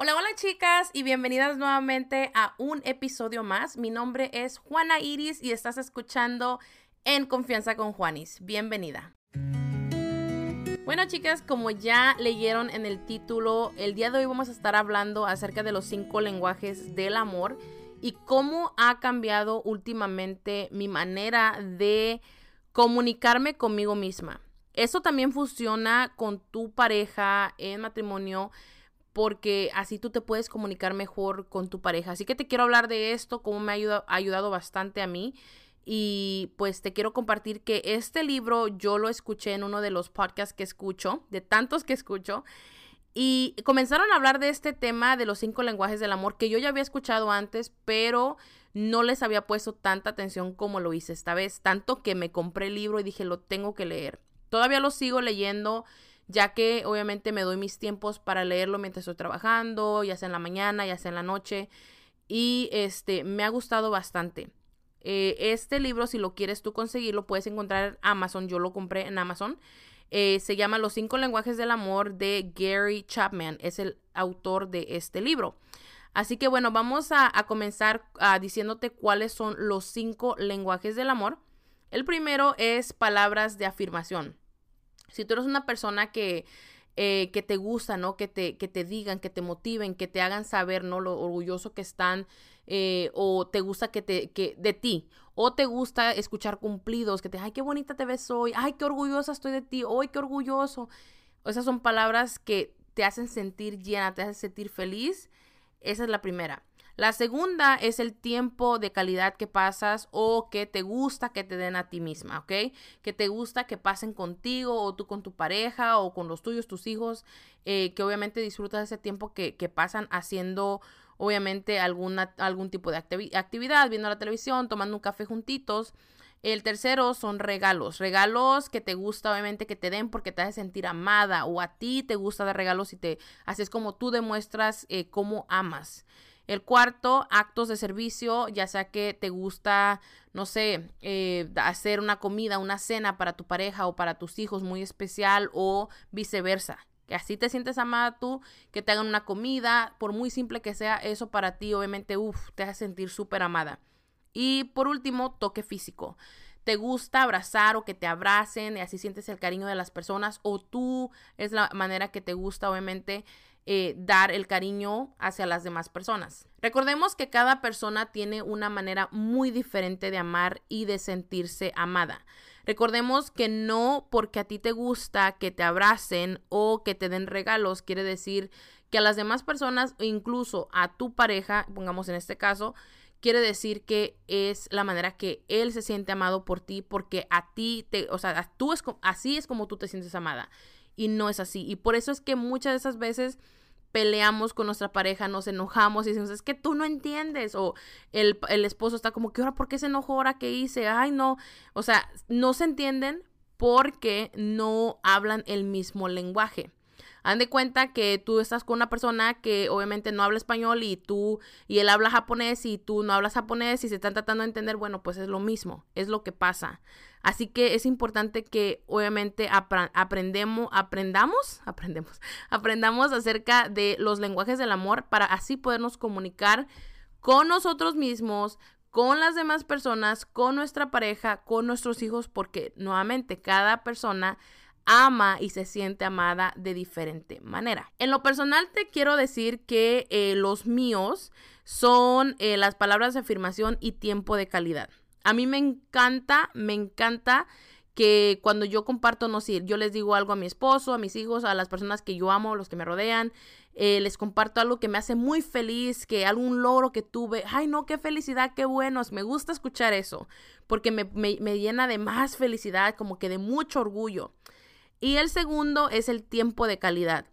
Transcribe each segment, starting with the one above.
Hola, hola chicas y bienvenidas nuevamente a un episodio más. Mi nombre es Juana Iris y estás escuchando En Confianza con Juanis. Bienvenida. Bueno chicas, como ya leyeron en el título, el día de hoy vamos a estar hablando acerca de los cinco lenguajes del amor y cómo ha cambiado últimamente mi manera de comunicarme conmigo misma. Eso también funciona con tu pareja en matrimonio porque así tú te puedes comunicar mejor con tu pareja. Así que te quiero hablar de esto, cómo me ha ayudado, ayudado bastante a mí. Y pues te quiero compartir que este libro yo lo escuché en uno de los podcasts que escucho, de tantos que escucho. Y comenzaron a hablar de este tema de los cinco lenguajes del amor que yo ya había escuchado antes, pero no les había puesto tanta atención como lo hice esta vez. Tanto que me compré el libro y dije, lo tengo que leer. Todavía lo sigo leyendo ya que obviamente me doy mis tiempos para leerlo mientras estoy trabajando, ya sea en la mañana, ya sea en la noche, y este me ha gustado bastante. Eh, este libro, si lo quieres tú conseguirlo, puedes encontrar en Amazon, yo lo compré en Amazon. Eh, se llama Los cinco lenguajes del amor de Gary Chapman, es el autor de este libro. Así que bueno, vamos a, comenzar ah, diciéndote cuáles son los cinco lenguajes del amor. El primero es palabras de afirmación. Si tú eres una persona que, eh, que te gusta, ¿no? Que te, que te digan, que te motiven, que te hagan saber, ¿no? Lo orgulloso que están eh, o te gusta que te, que de ti, o te gusta escuchar cumplidos, que te, ay, qué bonita te ves hoy, ay, qué orgullosa estoy de ti, hoy qué orgulloso. Esas son palabras que te hacen sentir llena, te hacen sentir feliz. Esa es la primera. La segunda es el tiempo de calidad que pasas o que te gusta que te den a ti misma, ¿ok? Que te gusta que pasen contigo o tú con tu pareja o con los tuyos, tus hijos, eh, que obviamente disfrutas ese tiempo que, pasan haciendo obviamente alguna, algún tipo de actividad, viendo la televisión, tomando un café juntitos. El tercero son regalos, regalos que te gusta obviamente que te den porque te hace sentir amada o a ti te gusta dar regalos y te haces como tú demuestras eh, cómo amas. El cuarto, actos de servicio, ya sea que te gusta, no sé, eh, hacer una comida, una cena para tu pareja o para tus hijos muy especial o viceversa. Que así te sientes amada tú, que te hagan una comida, por muy simple que sea, eso para ti obviamente, uff, te hace sentir súper amada. Y por último, toque físico te gusta abrazar o que te abracen así sientes el cariño de las personas o tú es la manera que te gusta obviamente eh, dar el cariño hacia las demás personas. Recordemos que cada persona tiene una manera muy diferente de amar y de sentirse amada. Recordemos que no porque a ti te gusta que te abracen o que te den regalos, quiere decir que a las demás personas, incluso a tu pareja, pongamos en este caso, quiere decir que es la manera que él se siente amado por ti porque a ti te, o sea, tú es así es como tú te sientes amada y no es así. Y por eso es que muchas de esas veces peleamos con nuestra pareja, nos enojamos y decimos, es que tú no entiendes. O el, esposo está como, ¿qué hora? ¿Por qué se enojó ahora? ¿Qué hice? Ay, no. O sea, no se entienden porque no hablan el mismo lenguaje. Han de cuenta que tú estás con una persona que obviamente no habla español y tú y él habla japonés y tú no hablas japonés y se están tratando de entender, bueno, pues es lo mismo, es lo que pasa. Así que es importante que obviamente aprendemos, aprendamos, aprendemos, aprendamos acerca de los lenguajes del amor para así podernos comunicar con nosotros mismos, con las demás personas, con nuestra pareja, con nuestros hijos, porque nuevamente cada persona ama y se siente amada de diferente manera. En lo personal te quiero decir que eh, los míos son eh, las palabras de afirmación y tiempo de calidad. A mí me encanta, me encanta que cuando yo comparto, no sé, yo les digo algo a mi esposo, a mis hijos, a las personas que yo amo, los que me rodean, eh, les comparto algo que me hace muy feliz, que algún logro que tuve, ay no, qué felicidad, qué buenos, me gusta escuchar eso, porque me, me llena de más felicidad, como que de mucho orgullo. Y el segundo es el tiempo de calidad.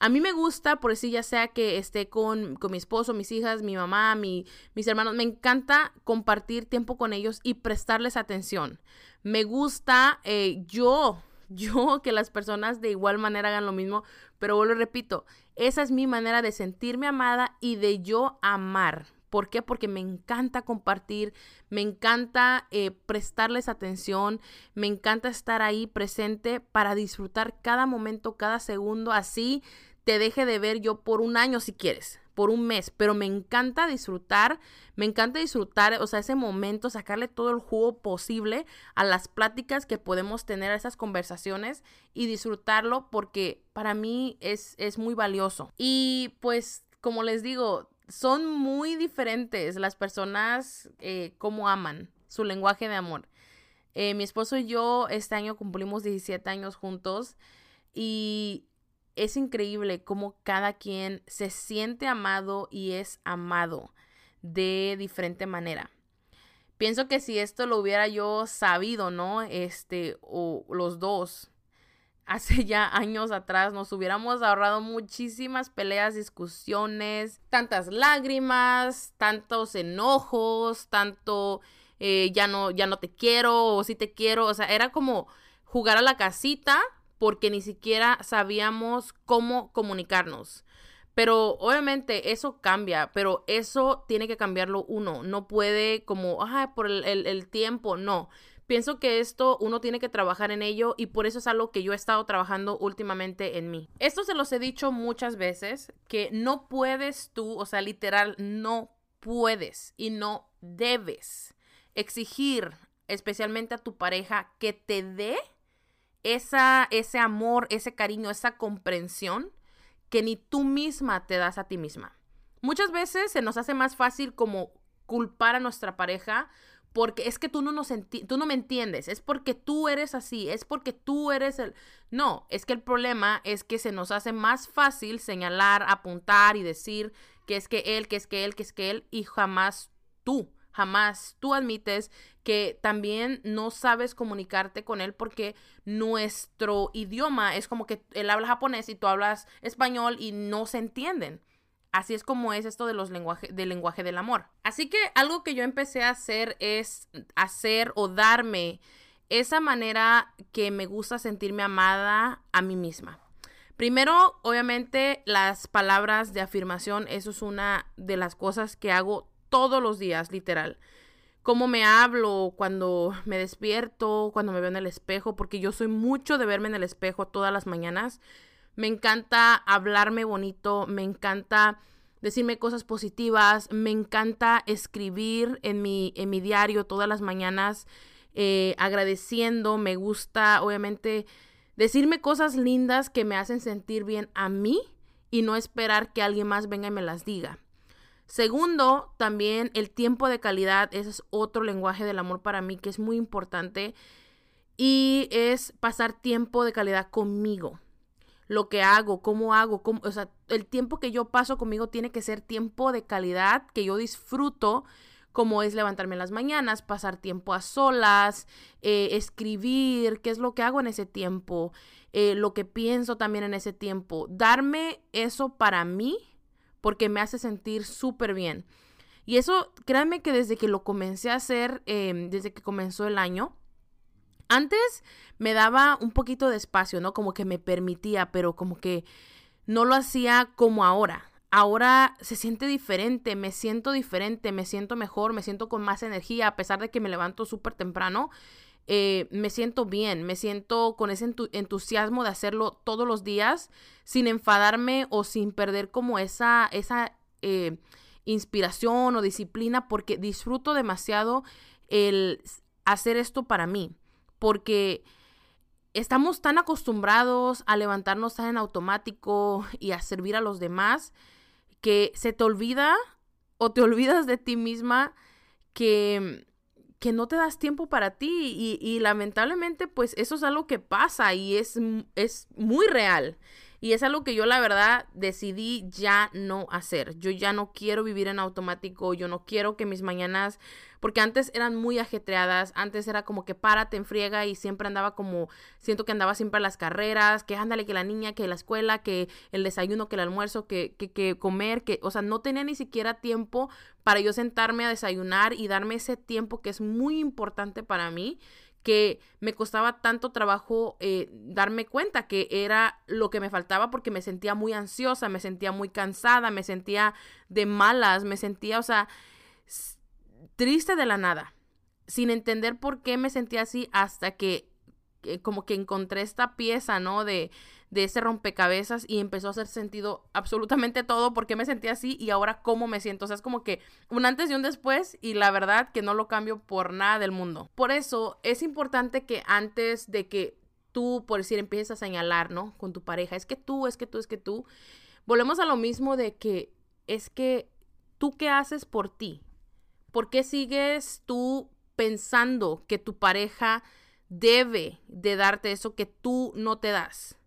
A mí me gusta, por decir ya sea que esté con, mi esposo, mis hijas, mi mamá, mi, mis hermanos, me encanta compartir tiempo con ellos y prestarles atención. Me gusta eh, yo, yo que las personas de igual manera hagan lo mismo, pero vuelvo repito, esa es mi manera de sentirme amada y de yo amar. ¿Por qué? Porque me encanta compartir, me encanta eh, prestarles atención, me encanta estar ahí presente para disfrutar cada momento, cada segundo, así te deje de ver yo por un año si quieres, por un mes, pero me encanta disfrutar, me encanta disfrutar, o sea, ese momento, sacarle todo el jugo posible a las pláticas que podemos tener, a esas conversaciones y disfrutarlo porque para mí es, es muy valioso. Y pues, como les digo, son muy diferentes las personas eh, como aman, su lenguaje de amor. Eh, mi esposo y yo este año cumplimos 17 años juntos y es increíble cómo cada quien se siente amado y es amado de diferente manera. Pienso que si esto lo hubiera yo sabido, ¿no? Este, o los dos, hace ya años atrás, nos hubiéramos ahorrado muchísimas peleas, discusiones, tantas lágrimas, tantos enojos, tanto eh, ya no, ya no te quiero o sí te quiero. O sea, era como jugar a la casita porque ni siquiera sabíamos cómo comunicarnos. Pero obviamente eso cambia, pero eso tiene que cambiarlo uno. No puede como, ah, por el, el, tiempo, no. Pienso que esto uno tiene que trabajar en ello y por eso es algo que yo he estado trabajando últimamente en mí. Esto se los he dicho muchas veces, que no puedes tú, o sea, literal, no puedes y no debes exigir especialmente a tu pareja que te dé esa, ese amor, ese cariño, esa comprensión que ni tú misma te das a ti misma. Muchas veces se nos hace más fácil como culpar a nuestra pareja porque es que tú no, nos tú no me entiendes, es porque tú eres así, es porque tú eres el... No, es que el problema es que se nos hace más fácil señalar, apuntar y decir que es que él, que es que él, que es que él y jamás tú jamás tú admites que también no sabes comunicarte con él porque nuestro idioma es como que él habla japonés y tú hablas español y no se entienden. Así es como es esto de los lenguajes del lenguaje del amor. Así que algo que yo empecé a hacer es hacer o darme esa manera que me gusta sentirme amada a mí misma. Primero, obviamente, las palabras de afirmación, eso es una de las cosas que hago todos los días, literal. Cómo me hablo cuando me despierto, cuando me veo en el espejo, porque yo soy mucho de verme en el espejo todas las mañanas. Me encanta hablarme bonito, me encanta decirme cosas positivas, me encanta escribir en mi, en mi diario todas las mañanas eh, agradeciendo, me gusta obviamente decirme cosas lindas que me hacen sentir bien a mí y no esperar que alguien más venga y me las diga. Segundo, también el tiempo de calidad, ese es otro lenguaje del amor para mí que es muy importante y es pasar tiempo de calidad conmigo. Lo que hago, cómo hago, cómo, o sea, el tiempo que yo paso conmigo tiene que ser tiempo de calidad que yo disfruto, como es levantarme en las mañanas, pasar tiempo a solas, eh, escribir, qué es lo que hago en ese tiempo, eh, lo que pienso también en ese tiempo. Darme eso para mí porque me hace sentir súper bien. Y eso, créanme que desde que lo comencé a hacer, em, desde que comenzó el año, antes me daba un poquito de espacio, ¿no? Como que me permitía, pero como que no lo hacía como ahora. Ahora se siente diferente, me siento diferente, me siento mejor, me siento con más energía, a pesar de que me levanto súper temprano. Eh, me siento bien, me siento con ese entusiasmo de hacerlo todos los días sin enfadarme o sin perder como esa, esa eh, inspiración o disciplina porque disfruto demasiado el hacer esto para mí, porque estamos tan acostumbrados a levantarnos en automático y a servir a los demás que se te olvida o te olvidas de ti misma que que no te das tiempo para ti y, y, lamentablemente pues eso es algo que pasa y es, es muy real. Y es algo que yo la verdad decidí ya no hacer. Yo ya no quiero vivir en automático, yo no quiero que mis mañanas, porque antes eran muy ajetreadas, antes era como que párate en friega y siempre andaba como, siento que andaba siempre a las carreras, que ándale, que la niña, que la escuela, que el desayuno, que el almuerzo, que, que, que comer, que, o sea, no tenía ni siquiera tiempo para yo sentarme a desayunar y darme ese tiempo que es muy importante para mí que me costaba tanto trabajo eh, darme cuenta que era lo que me faltaba porque me sentía muy ansiosa, me sentía muy cansada, me sentía de malas, me sentía, o sea, triste de la nada, sin entender por qué me sentía así hasta que como que encontré esta pieza, ¿no? De, de ese rompecabezas y empezó a hacer sentido absolutamente todo, porque me sentía así y ahora cómo me siento. O sea, es como que un antes y un después y la verdad que no lo cambio por nada del mundo. Por eso es importante que antes de que tú, por decir, empieces a señalar, ¿no? Con tu pareja, es que tú, es que tú, es que tú, volvemos a lo mismo de que es que tú qué haces por ti. ¿Por qué sigues tú pensando que tu pareja debe de darte eso que tú no te das?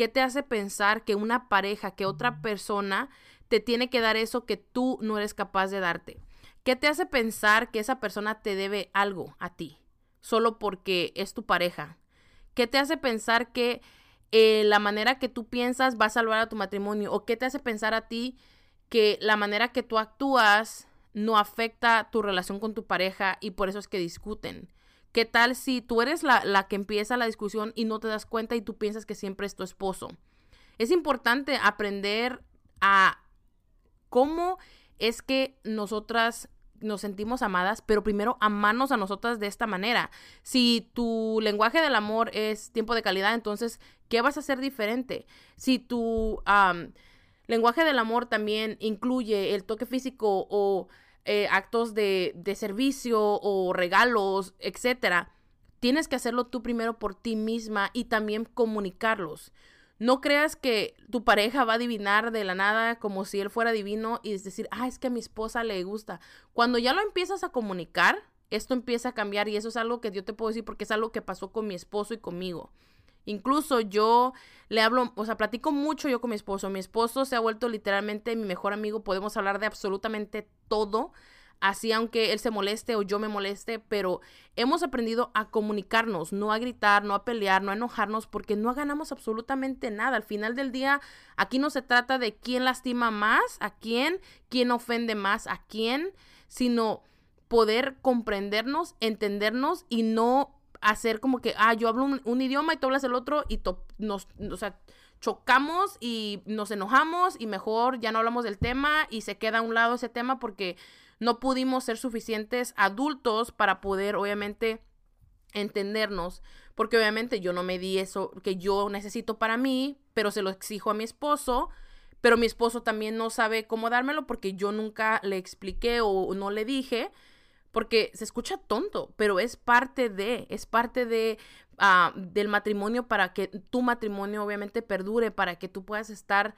¿Qué te hace pensar que una pareja, que otra persona te tiene que dar eso que tú no eres capaz de darte? ¿Qué te hace pensar que esa persona te debe algo a ti? Solo porque es tu pareja. ¿Qué te hace pensar que eh, la manera que tú piensas va a salvar a tu matrimonio? ¿O qué te hace pensar a ti que la manera que tú actúas no afecta tu relación con tu pareja y por eso es que discuten? ¿Qué tal si tú eres la, que empieza la discusión y no te das cuenta y tú piensas que siempre es tu esposo? Es importante aprender a cómo es que nosotras nos sentimos amadas, pero primero amarnos a nosotras de esta manera. Si tu lenguaje del amor es tiempo de calidad, entonces, ¿qué vas a hacer diferente? Si tu lenguaje del amor también incluye el toque físico o eh, actos de, de servicio o regalos, etcétera, tienes que hacerlo tú primero por ti misma y también comunicarlos. No creas que tu pareja va a adivinar de la nada como si él fuera divino y es decir, ah, es que a mi esposa le gusta. Cuando ya lo empiezas a comunicar, esto empieza a cambiar y eso es algo que yo te puedo decir porque es algo que pasó con mi esposo y conmigo. Incluso yo le hablo, o sea, platico mucho yo con mi esposo. Mi esposo se ha vuelto literalmente mi mejor amigo. Podemos hablar de absolutamente todo. Así aunque él se moleste o yo me moleste, pero hemos aprendido a comunicarnos, no a gritar, no a pelear, no a enojarnos, porque no ganamos absolutamente nada. Al final del día, aquí no se trata de quién lastima más, a quién, quién ofende más, a quién, sino poder comprendernos, entendernos y no hacer como que, ah, yo hablo un, idioma y tú hablas el otro y nos, o sea, chocamos y nos enojamos y mejor ya no hablamos del tema y se queda a un lado ese tema porque no pudimos ser suficientes adultos para poder, obviamente, entendernos, porque obviamente yo no me di eso que yo necesito para mí, pero se lo exijo a mi esposo, pero mi esposo también no sabe cómo dármelo porque yo nunca le expliqué o no le dije porque se escucha tonto, pero es parte de, es parte de ah, del matrimonio para que tu matrimonio obviamente perdure, para que tú puedas estar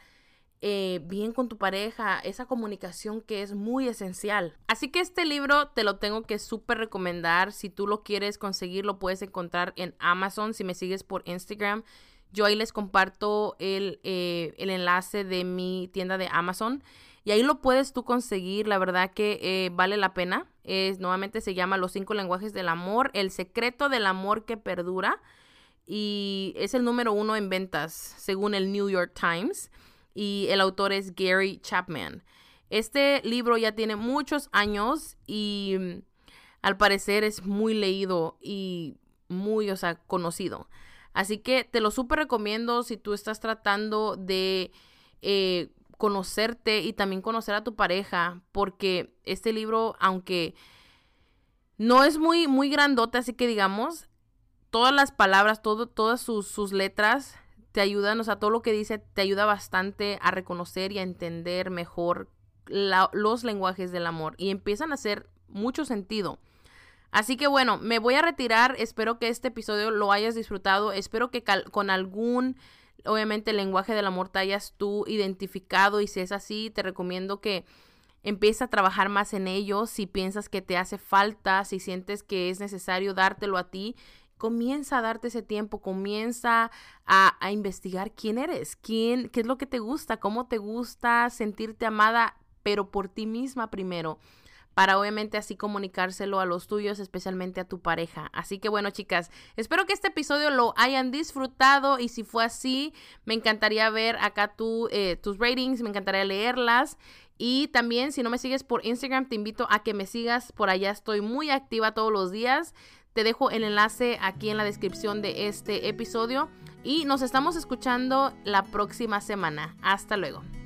eh, bien con tu pareja, esa comunicación que es muy esencial. Así que este libro te lo tengo que súper recomendar. Si tú lo quieres conseguir, lo puedes encontrar en Amazon. Si me sigues por Instagram, yo ahí les comparto el, eh, el enlace de mi tienda de Amazon. Y ahí lo puedes tú conseguir, la verdad que eh, vale la pena. Es, nuevamente se llama Los cinco lenguajes del amor, el secreto del amor que perdura. Y es el número uno en ventas, según el New York Times. Y el autor es Gary Chapman. Este libro ya tiene muchos años y mm, al parecer es muy leído y muy, o sea, conocido. Así que te lo súper recomiendo si tú estás tratando de eh, conocerte y también conocer a tu pareja, porque este libro, aunque no es muy, muy grandote, así que digamos, todas las palabras, todo, todas sus, letras te ayudan, o sea, todo lo que dice te ayuda bastante a reconocer y a entender mejor los lenguajes del amor y empiezan a hacer mucho sentido. Así que bueno, me voy a retirar, espero que este episodio lo hayas disfrutado, espero que con algún obviamente el lenguaje del amor hayas tú identificado y si es así, te recomiendo que empieces a trabajar más en ello. Si piensas que te hace falta, si sientes que es necesario dártelo a ti, comienza a darte ese tiempo, comienza a, a investigar quién eres, quién, qué es lo que te gusta, cómo te gusta sentirte amada, pero por ti misma primero para obviamente así comunicárselo a los tuyos, especialmente a tu pareja. Así que bueno, chicas, espero que este episodio lo hayan disfrutado y si fue así, me encantaría ver acá eh, tus ratings, me encantaría leerlas. Y también, si no me sigues por Instagram, te invito a que me sigas. Por allá estoy muy activa todos los días. Te dejo el enlace aquí en la descripción de este episodio. Y nos estamos escuchando la próxima semana. Hasta luego.